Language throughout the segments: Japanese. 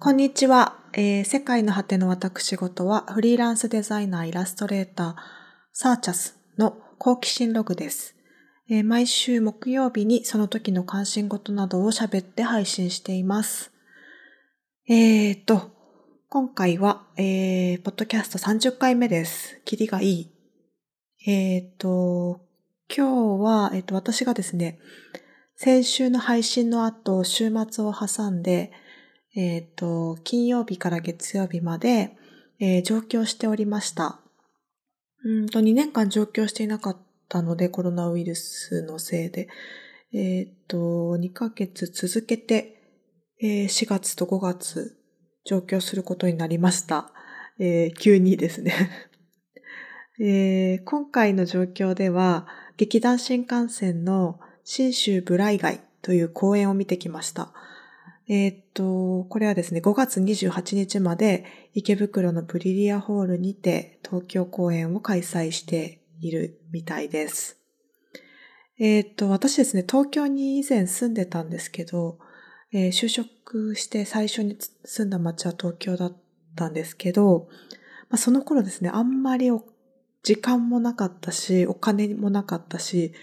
こんにちは、えー世界の果ての私事はフリーランスデザイナーイラストレーターサーチャスの好奇心ログです、えー毎週木曜日にその時の関心事などを喋って配信しています。えーと、今回は、えー、ポッドキャスト30回目です。キリがいい。えーと、今日は、えーと、私がですね、先週の配信の後、週末を挟んで、えっ、と、金曜日から月曜日まで、えー上京しておりました。うんと、2年間上京していなかったので、コロナウイルスのせいで。えっ、と、2ヶ月続けて、え4月と5月、上京することになりました。え急にですね。え今回の状況では、劇団新幹線の新州ブライ街という公演を見てきました。えーっと、これはですね、5月28日まで池袋のブリリアホールにて東京公演を開催しているみたいです。えーっと、私ですね、東京に以前住んでたんですけど、えー就職して最初に住んだ町は東京だったんですけど、まあ、その頃ですね、あんまり時間もなかったし、お金もなかったし、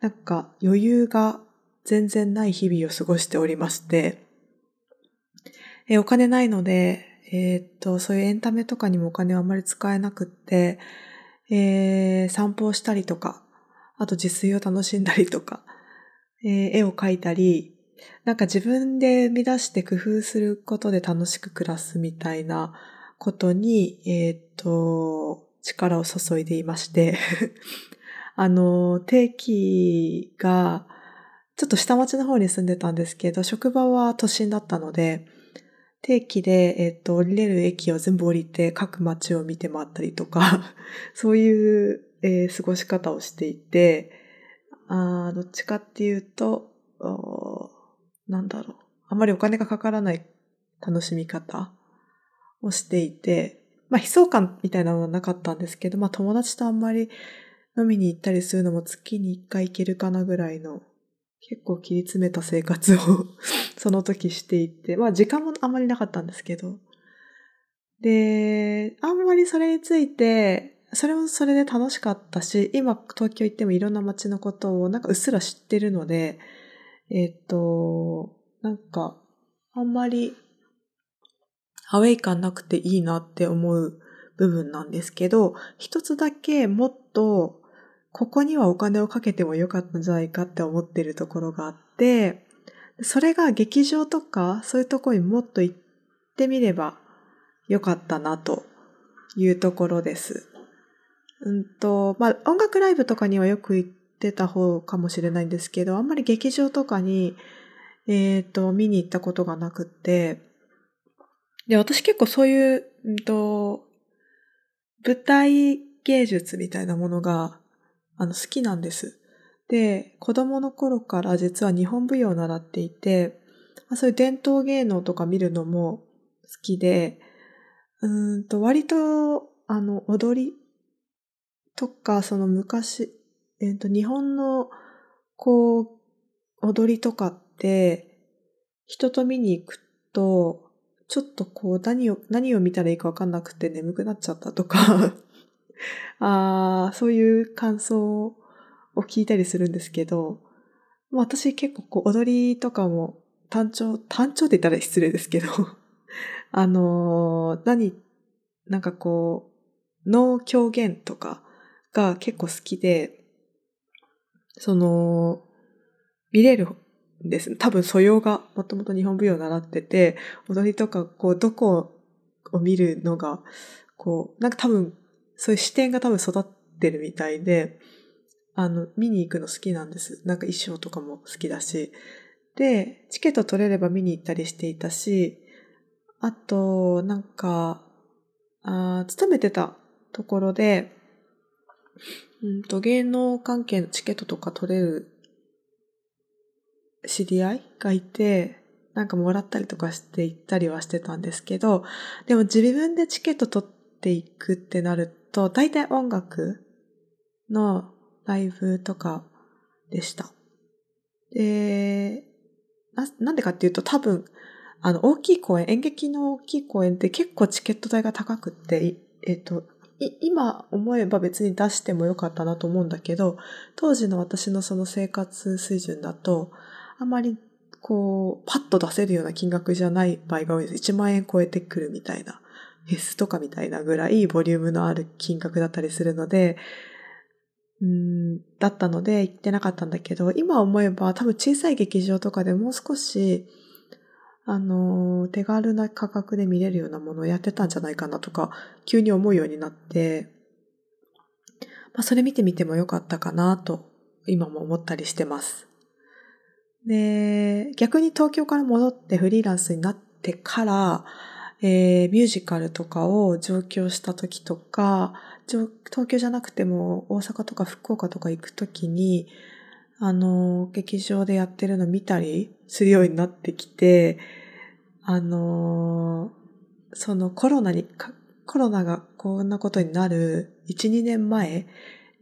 なんか余裕が全然ない日々を過ごしておりまして、えお金ないので、えーっと、そういうエンタメとかにもお金はあまり使えなくって、えー散歩をしたりとか、あと自炊を楽しんだりとか、えー絵を描いたり、なんか自分で生み出して工夫することで楽しく暮らすみたいなことに、えーっと、力を注いでいまして、あの、定期が、ちょっと下町の方に住んでたんですけど、職場は都心だったので、定期で、えっと、降りれる駅を全部降りて各街を見て回ったりとか、そういう、えー過ごし方をしていて、あどっちかっていうと、なんだろう。あまりお金がかからない楽しみ方をしていて、まあ悲壮感みたいなのはなかったんですけど、まあ友達とあんまり飲みに行ったりするのも月に一回行けるかなぐらいの結構切り詰めた生活を その時していて、まあ時間もあんまりなかったんですけど。で、あんまりそれについて、それもそれで楽しかったし、今東京行ってもいろんな街のことをなんかうっすら知ってるので、えっと、なんか、あんまりアウェイ感なくていいなって思う部分なんですけど、一つだけもっとここにはお金をかけてもよかったんじゃないかって思ってるところがあって、それが劇場とかそういうところにもっと行ってみればよかったなというところです。うんと、まあ、音楽ライブとかにはよく行ってた方かもしれないんですけど、あんまり劇場とかに、えっ、と、見に行ったことがなくて、で、私結構そういう、うんと、舞台芸術みたいなものが、あの、好きなんです。で、子供の頃から実は日本舞踊を習っていて、そういう伝統芸能とか見るのも好きで、うんと、割と、あの、踊りとか、その昔、えっ、と、日本の、こう、踊りとかって、人と見に行くと、ちょっとこう、何を、何を見たらいいかわかんなくて眠くなっちゃったとか、あーそういう感想を聞いたりするんですけど、私結構こう踊りとかも単調、単調って言ったら失礼ですけど、あのー何、なんかこう、脳狂言とかが結構好きで、その、見れるんです。多分素養がもともと日本舞踊を習ってて、踊りとかこう、どこを見るのが、こう、なんか多分、そういう視点が多分育ってるみたいで、あの、見に行くの好きなんです。なんか衣装とかも好きだし。で、チケット取れれば見に行ったりしていたし、あと、なんか、あ勤めてたところで、うんと、芸能関係のチケットとか取れる知り合いがいて、なんかもらったりとかして行ったりはしてたんですけど、でも自分でチケット取っていくってなると、大体音楽のライブとかでした。で、な、なんでかっていうと多分、あの、大きい公演、演劇の大きい公演って結構チケット代が高くって、えっ、と、今思えば別に出してもよかったなと思うんだけど、当時の私のその生活水準だと、あまりこう、パッと出せるような金額じゃない場合が多いです。1万円超えてくるみたいな、フェスとかみたいなぐらいボリュームのある金額だったりするので、うん、だったので行ってなかったんだけど、今思えば多分小さい劇場とかでもう少し、あの、手軽な価格で見れるようなものをやってたんじゃないかなとか、急に思うようになって、まあそれ見てみてもよかったかなと、今も思ったりしてます。で、逆に東京から戻ってフリーランスになってから、えー、ミュージカルとかを上京した時とか、東京じゃなくても大阪とか福岡とか行く時に、あの、劇場でやってるの見たりするようになってきて、あの、そのコロナに、コロナがこんなことになる1、2年前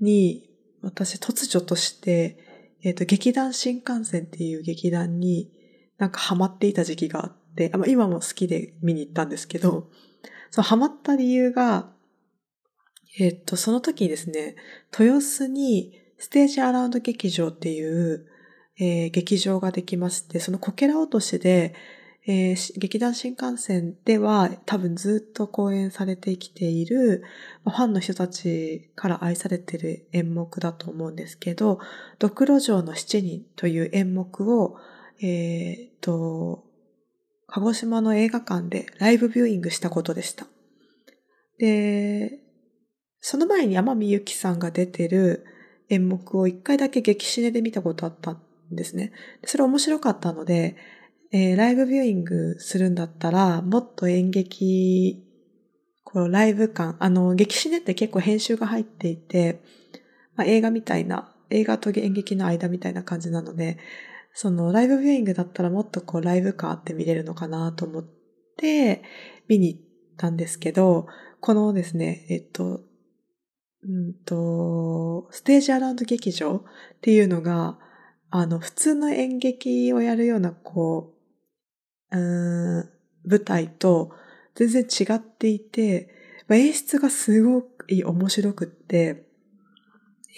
に私突如として、えっ、ー、と、劇団新幹線っていう劇団になんかハマっていた時期があってて、あ今も好きで見に行ったんですけど、そのハマった理由が、えっと、その時にですね、豊洲にステージアラウンド劇場っていう、えー、劇場ができまして、そのこけら落としで、えー、劇団新幹線では多分ずっと公演されてきている、ファンの人たちから愛されている演目だと思うんですけど、ドクロ城の七人という演目を、えー、と、鹿児島の映画館でライブビューイングしたことでした。で、その前に山美幸さんが出てる演目を一回だけ劇シネで見たことあったんですね。それ面白かったので、えー、ライブビューイングするんだったら、もっと演劇、こうライブ感、あの、劇シネって結構編集が入っていて、まあ、映画みたいな、映画と演劇の間みたいな感じなので、そのライブビューイングだったらもっとこうライブ感あって見れるのかなと思って見に行ったんですけど、このですね、えっと、うんと、ステージアラウンド劇場っていうのが、あの、普通の演劇をやるような、こう、うん、舞台と全然違っていて、演出がすごく面白くって、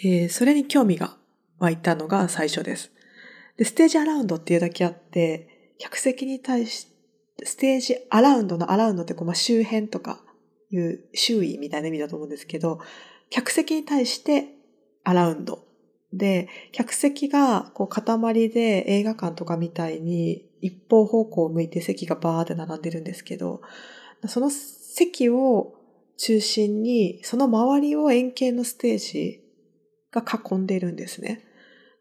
えー、それに興味が湧いたのが最初です。で、ステージアラウンドっていうだけあって、客席に対して、ステージアラウンドのアラウンドってこう、まあ、周辺とかいう周囲みたいな意味だと思うんですけど、客席に対してアラウンド。で、客席がこう塊で映画館とかみたいに一方方向を向いて席がバーって並んでるんですけど、その席を中心に、その周りを円形のステージが囲んでるんですね。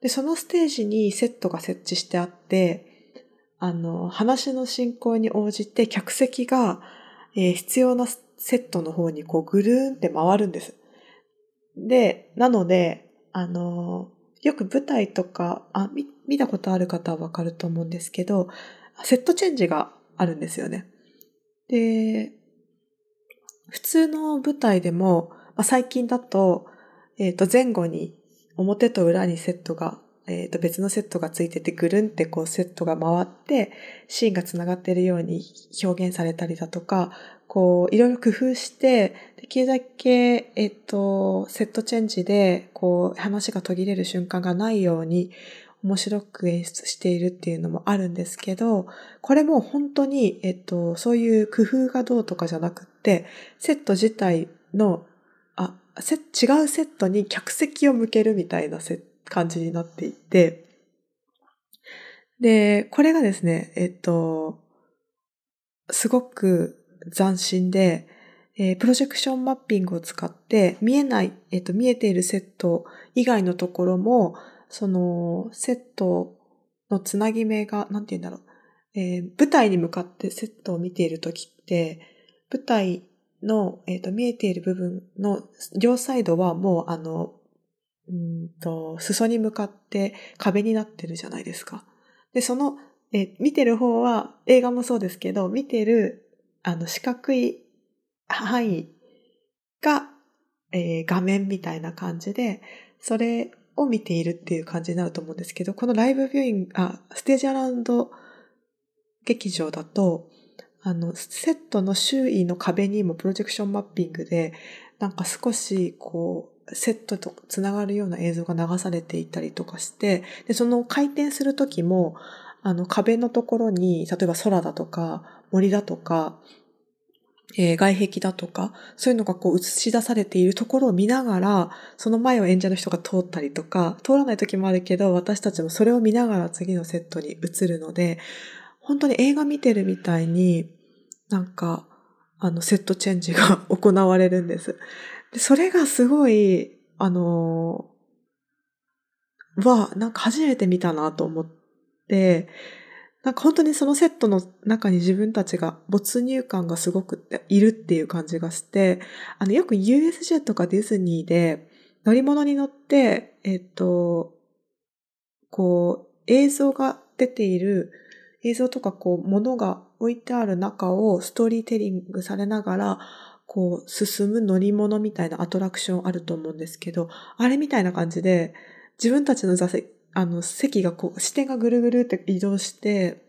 で、そのステージにセットが設置してあって、あの、話の進行に応じて客席が、えー、必要なセットの方にこうぐるーんって回るんです。で、なので、あの、よく舞台とか、あ、見、見たことある方はわかると思うんですけど、セットチェンジがあるんですよね。で、普通の舞台でも、まあ、最近だと、えっ、ー、と、前後に、表と裏にセットが、えっ、ー、と、別のセットがついてて、ぐるんってこうセットが回って、シーンが繋がっているように表現されたりだとか、こう、いろいろ工夫して、できるだけ、えっと、セットチェンジで、こう、話が途切れる瞬間がないように、面白く演出しているっていうのもあるんですけど、これも本当に、えっと、そういう工夫がどうとかじゃなくって、セット自体の、あ、せ違うセットに客席を向けるみたいな感じになっていて、で、これがですね、えっと、すごく斬新で、えー、プロジェクションマッピングを使って見えない、えっ、と、見えているセット以外のところも、そのセットのつなぎ目が、なんて言うんだろう、えー、舞台に向かってセットを見ているときって、舞台の、えっ、と、見えている部分の両サイドはもうあの、うんと、裾に向かって壁になってるじゃないですか。で、その、え見てる方は映画もそうですけど、見てるあの、四角い範囲が、えー、画面みたいな感じで、それを見ているっていう感じになると思うんですけど、このライブビューイング、あ、ステージアラウンド劇場だと、あの、セットの周囲の壁にもプロジェクションマッピングで、なんか少しこう、セットとつながるような映像が流されていたりとかして、で、その回転するときも、あの壁のところに、例えば空だとか森だとか、えー、外壁だとか、そういうのがこう映し出されているところを見ながら、その前を演者の人が通ったりとか、通らない時もあるけど、私たちもそれを見ながら次のセットに移るので、本当に映画見てるみたいに、なんか、あの、セットチェンジが 行われるんです。でそれがすごい、あのー、は、なんか初めて見たなと思って、なんか本当にそのセットの中に自分たちが没入感がすごくいるっていう感じがして、あの、よく USJ とかディズニーで乗り物に乗って、えっと、こう、映像が出ている、映像とかこう、物が置いてある中をストーリーテリングされながら、こう、進む乗り物みたいなアトラクションあると思うんですけど、あれみたいな感じで、自分たちの座席、あの、席がこう、視点がぐるぐるって移動して、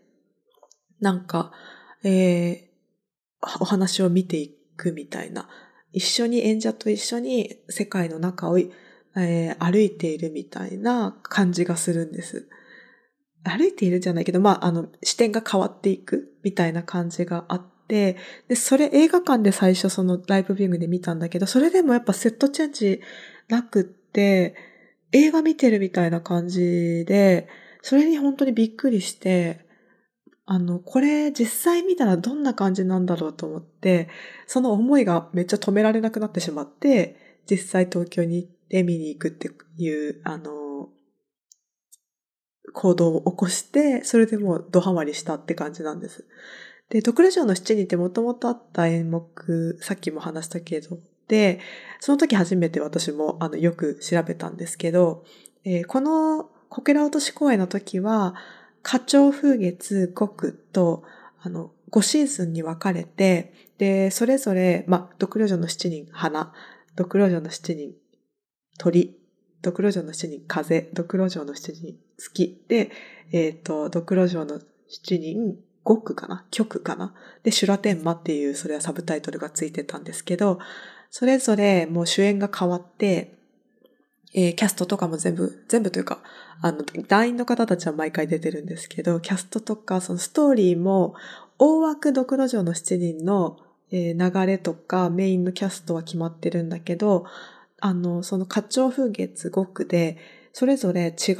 なんか、えー、お話を見ていくみたいな。一緒に演者と一緒に世界の中を、えー、歩いているみたいな感じがするんです。歩いているじゃないけど、まあ、あの、視点が変わっていくみたいな感じがあって、で、それ映画館で最初そのライブビューイングで見たんだけど、それでもやっぱセットチェンジなくって、映画見てるみたいな感じで、それに本当にびっくりして、あの、これ実際見たらどんな感じなんだろうと思って、その思いがめっちゃ止められなくなってしまって、実際東京に行って見に行くっていう、あの、行動を起こして、それでもうドハマりしたって感じなんです。で、ドクラ城の七人ってもともとあった演目、さっきも話したけど、で、その時初めて私もあのよく調べたんですけど、えー、このこけら落とし公演の時は、花鳥風月国と、あの、5シーズンに分かれて、で、それぞれ、まあ、ドクロ城の七人花、ドクロ城の七人鳥、ドクロ城の七人風、ドクロ城の七人月。で、えっ、ー、と、ドクロ城の七人極かな？曲かな？で、シュラテンマっていう、それはサブタイトルがついてたんですけど、それぞれもう主演が変わって、えー、キャストとかも全部、全部というか、あの、団員の方たちは毎回出てるんですけど、キャストとか、そのストーリーも、大枠ドクロ城の7人の、えー、流れとか、メインのキャストは決まってるんだけど、あの、その花鳥風月5区で、それぞれ違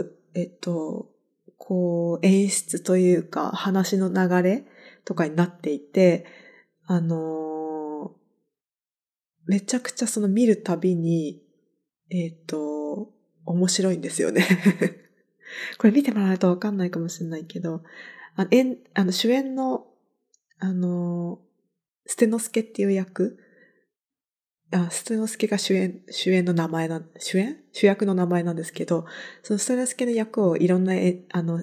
う、えっと、こう、演出というか、話の流れとかになっていて、あのめちゃくちゃその見るたびに、えっ、と、面白いんですよね。これ見てもらわないとわかんないかもしれないけど、あ、えんあの主演の、あの、ステノスケっていう役、あステノスケが主演、主演の名前な、主演？主役の名前なんですけど、そのステノスケの役をいろんな、あの、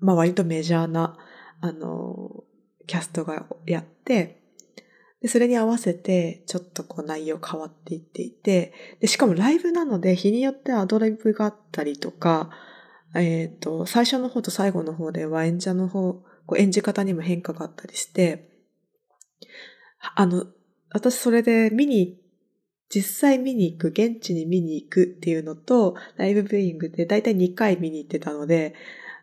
まあ割とメジャーな、あの、キャストがやって、で、それに合わせて、ちょっとこう内容変わっていっていて、で、しかもライブなので、日によってアドライブがあったりとか、えっ、ー、と、最初の方と最後の方では演者の方、こう演じ方にも変化があったりして、あの、私それで見に、実際見に行く、現地に見に行くっていうのと、ライブビューイングでだいたい2回見に行ってたので、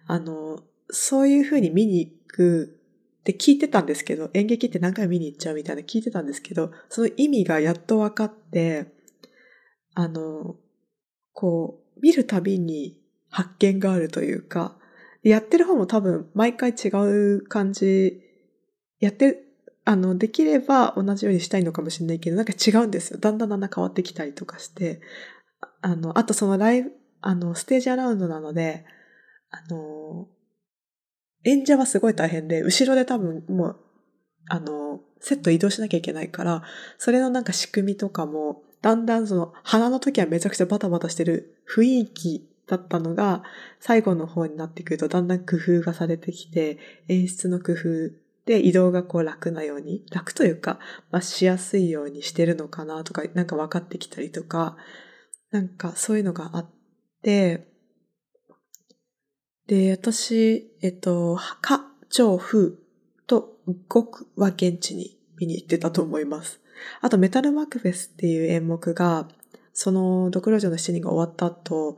あの、そういう風に見に行くで、聞いてたんですけど、演劇って何回見に行っちゃうみたいな聞いてたんですけど、その意味がやっと分かって、あの、こう、見るたびに発見があるというか、やってる方も多分毎回違う感じ、やって、あの、できれば同じようにしたいのかもしれないけど、なんか違うんですよ。だんだんだんだん変わってきたりとかして、あの、あとそのライブ、あの、ステージアラウンドなので、あの、演者はすごい大変で、後ろで多分もう、あの、セット移動しなきゃいけないから、それのなんか仕組みとかも、だんだんその、鼻の時はめちゃくちゃバタバタしてる雰囲気だったのが、最後の方になってくるとだんだん工夫がされてきて、演出の工夫で移動がこう楽なように、楽というか、まあ、しやすいようにしてるのかなとか、なんか分かってきたりとか、なんかそういうのがあって、で、私、えっと、か、超、風と、極は現地に見に行ってたと思います。あと、メタルマクベスっていう演目が、その、ドクロ城の7人が終わった後、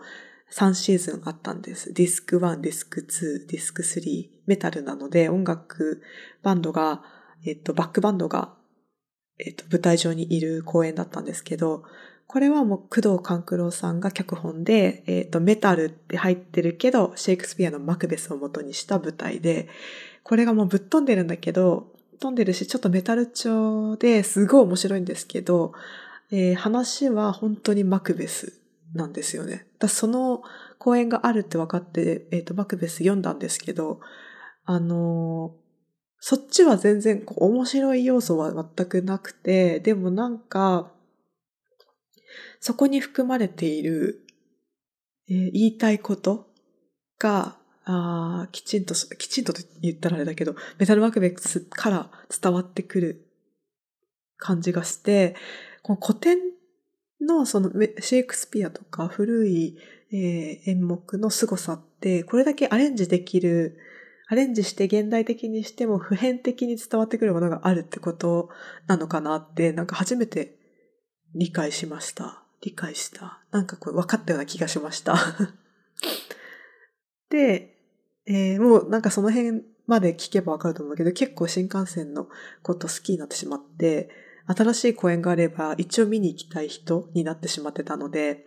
3シーズンあったんです。ディスク1、ディスク2、ディスク3、メタルなので、音楽バンドが、えっと、バックバンドが、えっと、舞台上にいる公演だったんですけど、これはもう工藤官九郎さんが脚本で、えっ、と、メタルって入ってるけど、シェイクスピアのマクベスを元にした舞台で、これがもうぶっ飛んでるんだけど、飛んでるし、ちょっとメタル調ですごい面白いんですけど、えー、話は本当にマクベスなんですよね。だその公演があるって分かって、えっ、ー、と、マクベス読んだんですけど、あのー、そっちは全然こう面白い要素は全くなくて、でもなんか、そこに含まれている、えー、言いたいことが、あきちんと、きちんと言ったらあれだけど、メタルマクベスから伝わってくる感じがして、この古典のそのシェイクスピアとか古い、え、演目の凄さって、これだけアレンジできる、アレンジして現代的にしても普遍的に伝わってくるものがあるってことなのかなって、なんか初めて理解しました。理解した。なんかこれ分かったような気がしました。で、えー、もうなんかその辺まで聞けば分かると思うけど、結構新幹線のこと好きになってしまって、新しい公演があれば一応見に行きたい人になってしまってたので、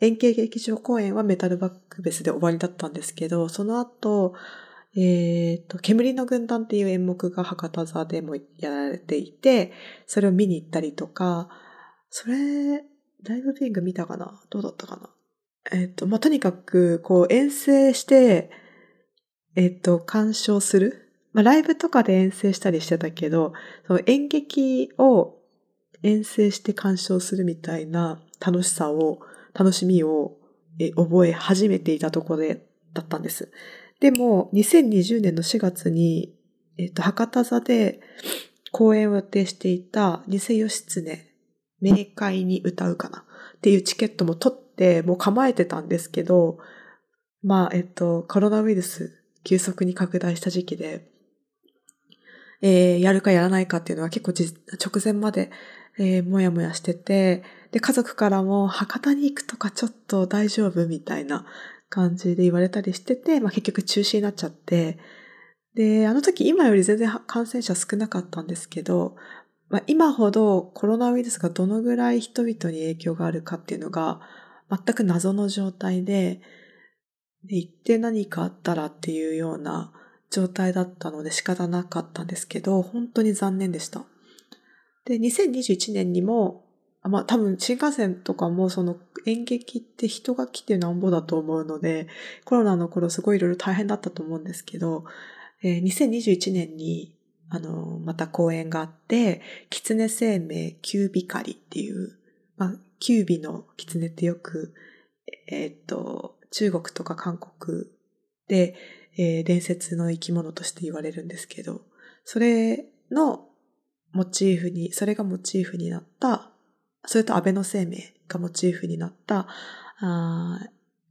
円形劇場公演はメタルバックベースで終わりだったんですけど、その後、えっ、ー、と、煙の軍団っていう演目が博多座でもやられていて、それを見に行ったりとか、それ、ライブビューイング見たかな？どうだったかな？えっ、ー、と、まあ、とにかく、こう、遠征して、えっ、ー、と、鑑賞する？まあ、ライブとかで遠征したりしてたけど、その演劇を遠征して鑑賞するみたいな楽しさを、楽しみを覚え始めていたところで、だったんです。でも、2020年の4月に、えっ、と、博多座で公演を予定していた偽義経、明快に歌うかなっていうチケットも取って、もう構えてたんですけど、まあ、えっ、と、コロナウイルス急速に拡大した時期で、えー、やるかやらないかっていうのは結構直前まで、えー、もやもやしてて、で、家族からも博多に行くとかちょっと大丈夫？みたいな感じで言われたりしてて、まあ結局中止になっちゃって、で、あの時今より全然感染者少なかったんですけど、まあ、今ほどコロナウイルスがどのぐらい人々に影響があるかっていうのが全く謎の状態で、で行って何かあったらっていうような状態だったので仕方なかったんですけど、本当に残念でした。で、2021年にも、まあ多分新幹線とかもその演劇って人が来てなんぼだと思うので、コロナの頃すごいいろいろ大変だったと思うんですけど、えー、2021年にあの、また公演があって、狐生命キュービカリっていう、まあ、キュービの狐ってよく、えー、っと、中国とか韓国で、えー、伝説の生き物として言われるんですけど、それのモチーフに、それがモチーフになった、それと安倍の生命がモチーフになったあ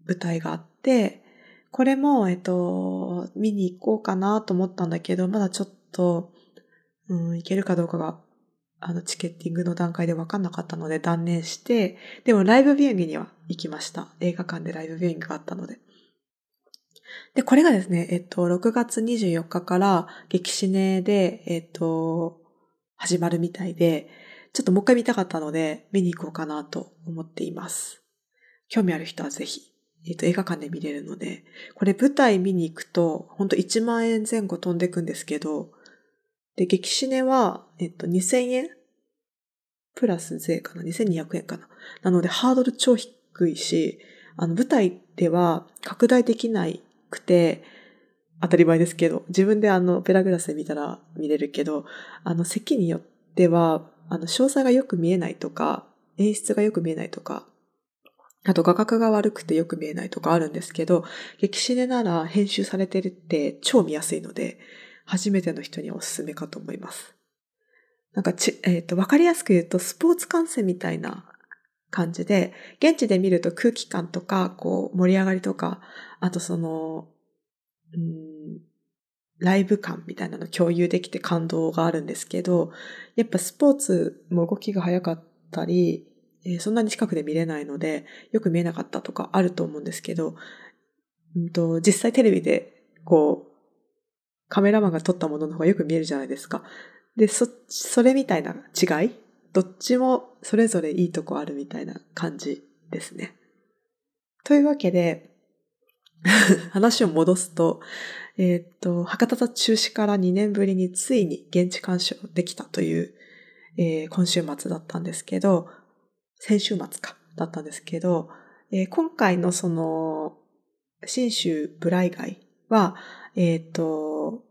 舞台があって、これも、えっと、見に行こうかなと思ったんだけど、まだちょっと、うん、行けるかどうかが、あの、チケッティングの段階で分かんなかったので断念して、でもライブビューイングには行きました。映画館でライブビューイングがあったので。で、これがですね、えっと、6月24日から激シネで、えっと、始まるみたいで、ちょっともう一回見たかったので、見に行こうかなと思っています。興味ある人はぜひ、えっと、映画館で見れるので、これ舞台見に行くと、ほんと1万円前後飛んでくんですけど、で、激シネは、えっと、2000円？プラス税かな ?2200 円かな？なので、ハードル超低いし、あの、舞台では拡大できなくて、当たり前ですけど、自分であの、ペラグラスで見たら見れるけど、あの、席によっては、あの、詳細がよく見えないとか、演出がよく見えないとか、あと画角が悪くてよく見えないとかあるんですけど、激シネなら編集されてるって超見やすいので、初めての人におすすめかと思います。なんかち、えっ、ー、と、わかりやすく言うと、スポーツ観戦みたいな感じで、現地で見ると空気感とか、こう、盛り上がりとか、あとその、うん、ライブ感みたいなの共有できて感動があるんですけど、やっぱスポーツも動きが早かったり、え、そんなに近くで見れないので、よく見えなかったとかあると思うんですけど、うんと、実際テレビで、こう、カメラマンが撮ったものの方がよく見えるじゃないですか。で、そ、それみたいな違いどっちもそれぞれいいとこあるみたいな感じですね。というわけで、話を戻すと、えー、っと、博多中止から2年ぶりについに現地鑑賞できたという、えー、今週末だったんですけど、先週末か、だったんですけど、えー、今回のその、新州ブライ街は、えっ、と、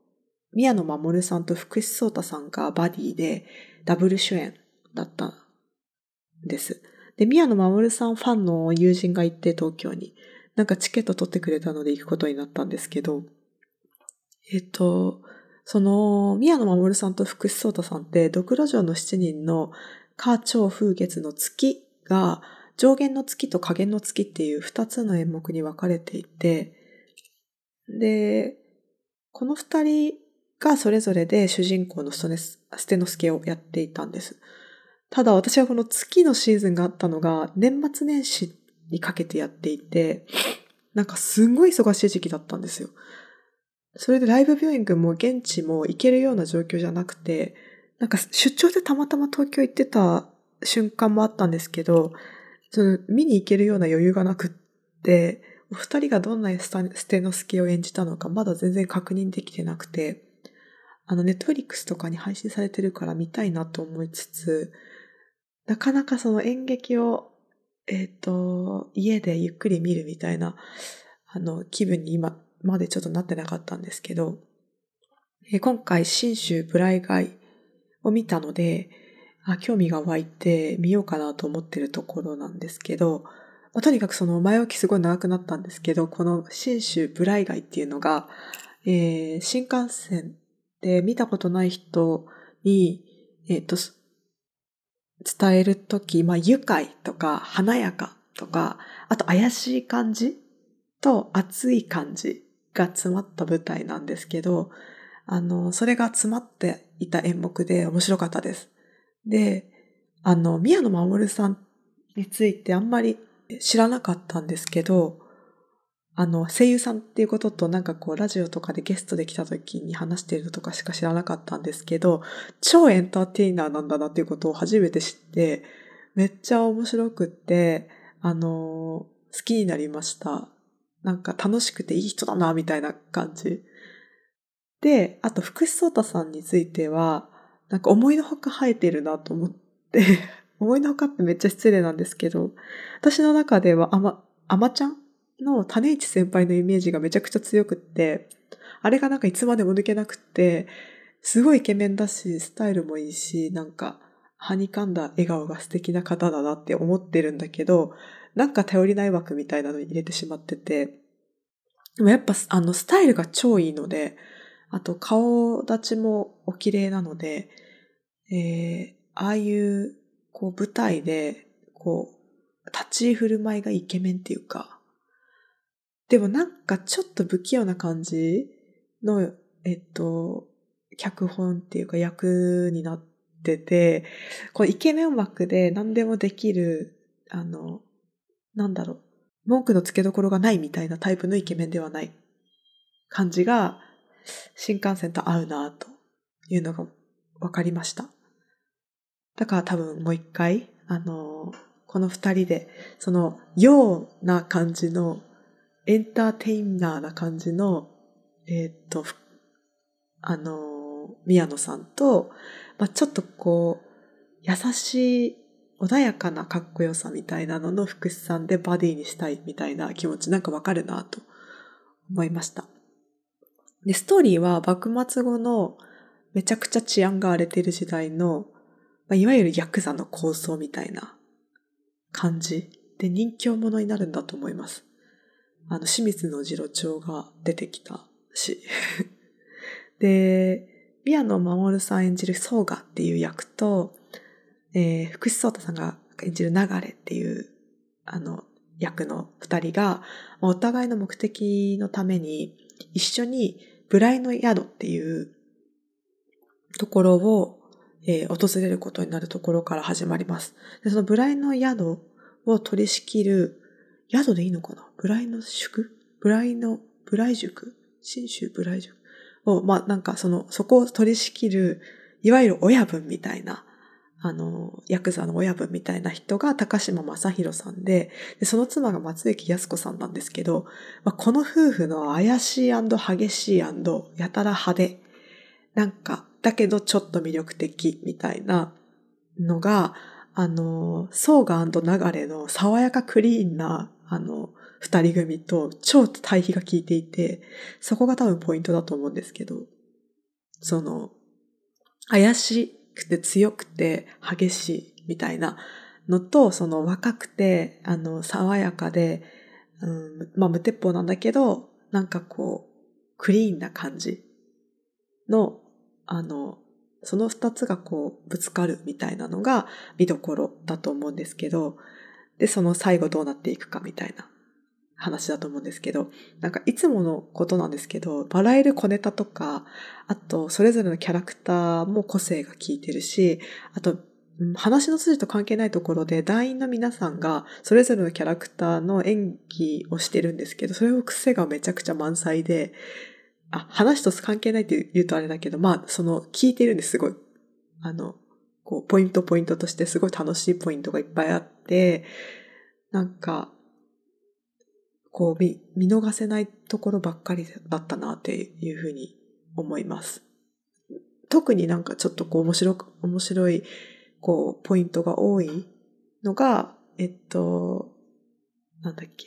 宮野守さんと福士蒼太さんがバディでダブル主演だったんです。で、宮野守さんファンの友人が行って東京に、なんかチケット取ってくれたので行くことになったんですけど、えっ、と、その、宮野守さんと福士蒼太さんって、ドクロ城の七人の花鳥風月の月が、上限の月と下限の月っていう二つの演目に分かれていて、で、この二人がそれぞれで主人公のステノスケをやっていたんです。ただ私はこの月のシーズンがあったのが年末年始にかけてやっていて、なんかすんごい忙しい時期だったんですよ。それでライブビューイングも現地も行けるような状況じゃなくて、なんか出張でたまたま東京行ってた瞬間もあったんですけど、その見に行けるような余裕がなくって、お二人がどんなステノスケを演じたのかまだ全然確認できてなくて、あの、ネットフリックスとかに配信されてるから見たいなと思いつつ、なかなかその演劇を、えっ、ー、と、家でゆっくり見るみたいな、あの、気分に今までちょっとなってなかったんですけど、えー、今回、新州ブライガイを見たので、あ、興味が湧いて見ようかなと思ってるところなんですけど、まあ、とにかくその前置きすごい長くなったんですけど、この新州ブライガイっていうのが、えー、新幹線で見たことない人に、えっ、ー、と、伝えるとき、まあ、愉快とか華やかとか、あと怪しい感じと熱い感じが詰まった舞台なんですけど、あの、それが詰まっていた演目で面白かったです。で、あの、宮野守さんについてあんまり知らなかったんですけど、あの、声優さんっていうこととなんかこう、ラジオとかでゲストで来た時に話してるとかしか知らなかったんですけど、超エンターテイナーなんだなっていうことを初めて知って、めっちゃ面白くって、あの、好きになりました。なんか楽しくていい人だな、みたいな感じ。で、あと福士蒼太さんについては、なんか思いのほか生えてるなと思って、思いのほかってめっちゃ失礼なんですけど、私の中ではあま、あまちゃんの種市先輩のイメージがめちゃくちゃ強くって、あれがなんかいつまでも抜けなくって、すごいイケメンだし、スタイルもいいし、なんか、はにかんだ笑顔が素敵な方だなって思ってるんだけど、なんか頼りない枠みたいなのに入れてしまってて、でもやっぱあのスタイルが超いいので、あと顔立ちもお綺麗なので、えー、ああいうこう舞台で、こう、立ち振る舞いがイケメンっていうか、でもなんかちょっと不器用な感じの、えっと、脚本っていうか役になってて、このイケメン枠で何でもできる、あの、なんだろう、文句の付けどころがないみたいなタイプのイケメンではない感じが、新幹線と合うなというのが分かりました。だから多分もう一回、あの、この二人で、その、ような感じのエンターテイナーな感じの、えっ、と、あの、宮野さんと、まあ、ちょっとこう、優しい、穏やかなかっこよさみたいなのの福士さんでバディにしたいみたいな気持ちなんかわかるなと思いました。で、ストーリーは幕末後のめちゃくちゃ治安が荒れてる時代の、まあ、いわゆるヤクザの構想みたいな感じで人気者になるんだと思います。あの、清水の次郎長が出てきたし。で、宮野守さん演じる宗我っていう役と、えー、福士蒼太さんが演じる流れっていう、あの、役の二人が、お互いの目的のために、一緒にブライの宿っていうところを、えー、訪れることになるところから始まります。でそのブライの宿を取り仕切る、宿でいいのかな？ブライの宿？ブライの、ブライ塾？新州ブライ塾？を、まあなんかその、そこを取り仕切る、いわゆる親分みたいな、あの、ヤクザの親分みたいな人が高島正宏さんで、でその妻が松雪康子さんなんですけど、まあ、この夫婦の怪しい激しいやたら派手。なんか、だけどちょっと魅力的みたいなのが、あの、ソーガ流れの爽やかクリーンな、あの、二人組と超対比が効いていて、そこが多分ポイントだと思うんですけど、その、怪しくて強くて激しいみたいなのと、その若くて、あの、爽やかで、うん、まあ無鉄砲なんだけど、なんかこう、クリーンな感じの、あの、その二つがこうぶつかるみたいなのが見どころだと思うんですけど、で、その最後どうなっていくかみたいな話だと思うんですけど、なんかいつものことなんですけど、笑える小ネタとか、あとそれぞれのキャラクターも個性が効いてるし、あと話の筋と関係ないところで団員の皆さんがそれぞれのキャラクターの演技をしてるんですけど、それを癖がめちゃくちゃ満載で、あ、話と関係ないって言うとあれだけど、まあ、その、聞いてるんです、すごい。あの、こう、ポイントポイントとしてすごい楽しいポイントがいっぱいあって、なんか、こう見、見逃せないところばっかりだったなっていうふうに思います。特になんかちょっとこう面白く、面白い、こう、ポイントが多いのが、えっと、なんだっけ、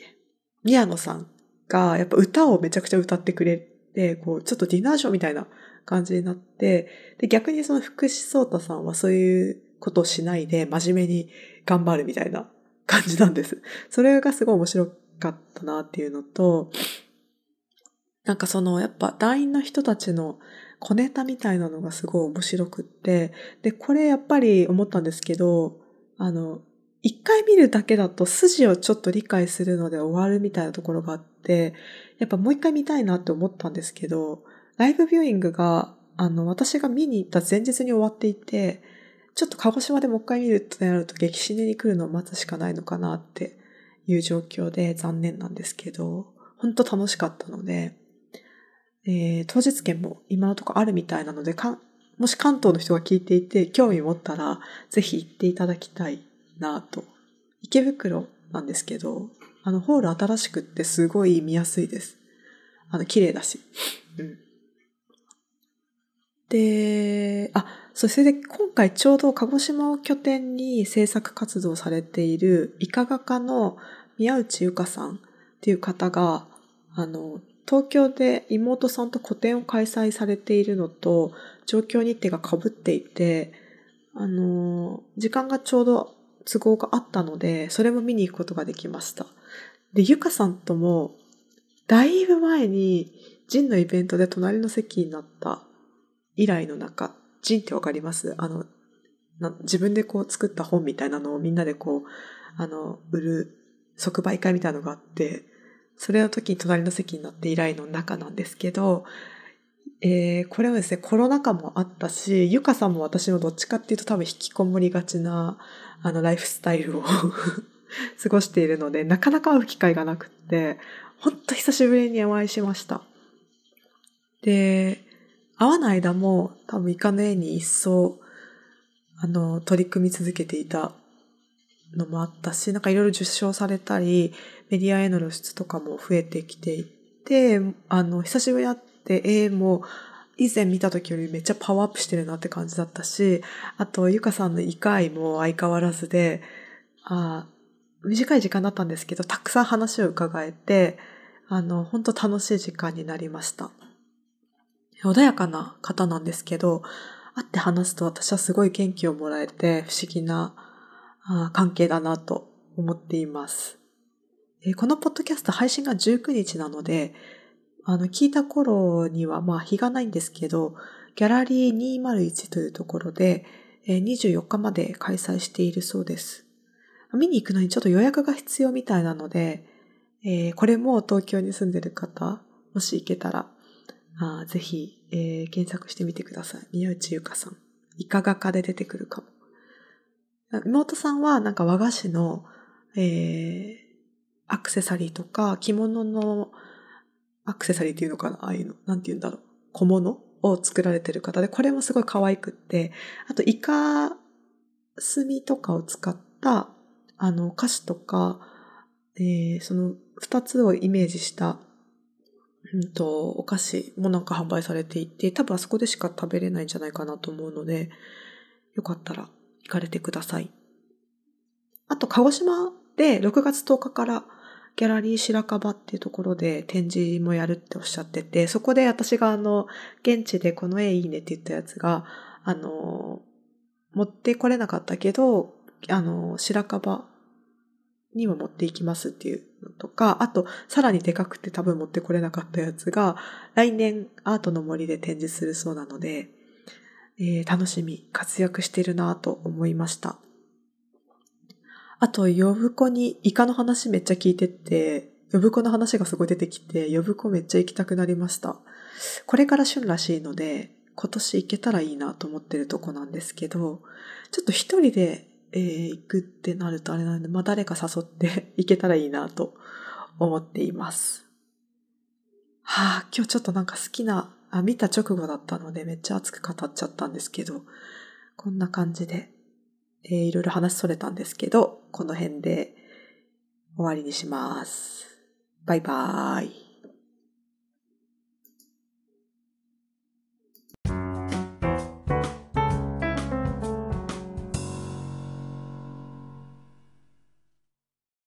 宮野さんがやっぱ歌をめちゃくちゃ歌ってくれるて、こう、ちょっとディナーショーみたいな感じになって、で、逆にその福士蒼太さんはそういうことをしないで真面目に頑張るみたいな感じなんです。それがすごい面白かったなっていうのと、なんかそのやっぱ団員の人たちの小ネタみたいなのがすごい面白くって、で、これやっぱり思ったんですけど、あの、一回見るだけだと筋をちょっと理解するので終わるみたいなところがあって、やっぱもう一回見たいなって思ったんですけど、ライブビューイングが、あの、私が見に行った前日に終わっていて、ちょっと鹿児島でもう一回見るってなると激死ねに来るのを待つしかないのかなっていう状況で残念なんですけど、本当楽しかったので、えー、当日券も今のところあるみたいなので、もし関東の人が聞いていて興味持ったら、ぜひ行っていただきたい。なと。池袋なんですけど、あの、ホール新しくってすごい見やすいです。あの、綺麗だし。うん。で、あ、それで今回ちょうど鹿児島を拠点に制作活動されているいかがかの宮内ゆかさんっていう方が、あの、東京で妹さんと個展を開催されているのと、状況日程が被っていて、あの、時間がちょうど都合があったので、それも見に行くことができました。で、ゆかさんとも、だいぶ前に、ジンのイベントで隣の席になった以来の中、ジンってわかります？あの、自分でこう作った本みたいなのをみんなでこう、あの、売る即売会みたいなのがあって、それの時に隣の席になって以来の中なんですけど、えー、これはですね、コロナ禍もあったし、ゆかさんも私もどっちかっていうと多分引きこもりがちな、あの、ライフスタイルを 過ごしているので、なかなか会う機会がなくって、ほんと久しぶりにお会いしました。で、会わない間も多分イカの絵に一層、あの、取り組み続けていたのもあったし、なんかいろいろ受賞されたり、メディアへの露出とかも増えてきていて、あの、久しぶりに会って絵も以前見た時よりめっちゃパワーアップしてるなって感じだったし、あと、ゆかさんのイカ愛も相変わらずで、あ短い時間だったんですけど、たくさん話を伺えて、あの、本当楽しい時間になりました。穏やかな方なんですけど、会って話すと私はすごい元気をもらえて不思議な関係だなと思っています。このポッドキャスト配信が19日なので、あの、聞いた頃にはまあ日がないんですけど、ギャラリー201というところで、24日まで開催しているそうです。見に行くのにちょっと予約が必要みたいなので、えー、これも東京に住んでる方、もし行けたら、あぜひ、えー、検索してみてください。宮内ゆかさん。いかがかで出てくるかも。妹さんはなんか和菓子の、えー、アクセサリーとか着物のアクセサリーっていうのかな？ああいうの。なんて言うんだろう。小物を作られてる方で、これもすごい可愛くって、あとイカ墨とかを使った、あの、菓子とか、えー、その二つをイメージした、うんと、お菓子もなんか販売されていて、多分あそこでしか食べれないんじゃないかなと思うので、よかったら行かれてください。あと、鹿児島で6月10日からギャラリー白樺っていうところで展示もやるっておっしゃってて、そこで私があの、現地でこの絵いいねって言ったやつが、あの、持ってこれなかったけど、あの、白樺にも持っていきますっていうのとか、あと、さらにでかくて多分持ってこれなかったやつが、来年アートの森で展示するそうなので、えー、楽しみ、活躍してるなと思いました。あと、呼子にイカの話めっちゃ聞いてて、呼子の話がすごい出てきて、呼子めっちゃ行きたくなりました。これから旬らしいので、今年行けたらいいなと思ってるとこなんですけど、ちょっと一人で、えー、行くってなるとあれなんで、まあ誰か誘って 行けたらいいなと思っています。はあ、今日ちょっとなんか好きな、あ、見た直後だったのでめっちゃ熱く語っちゃったんですけど、こんな感じでえー、いろいろ話それたんですけど、この辺で終わりにします。バイバーイ。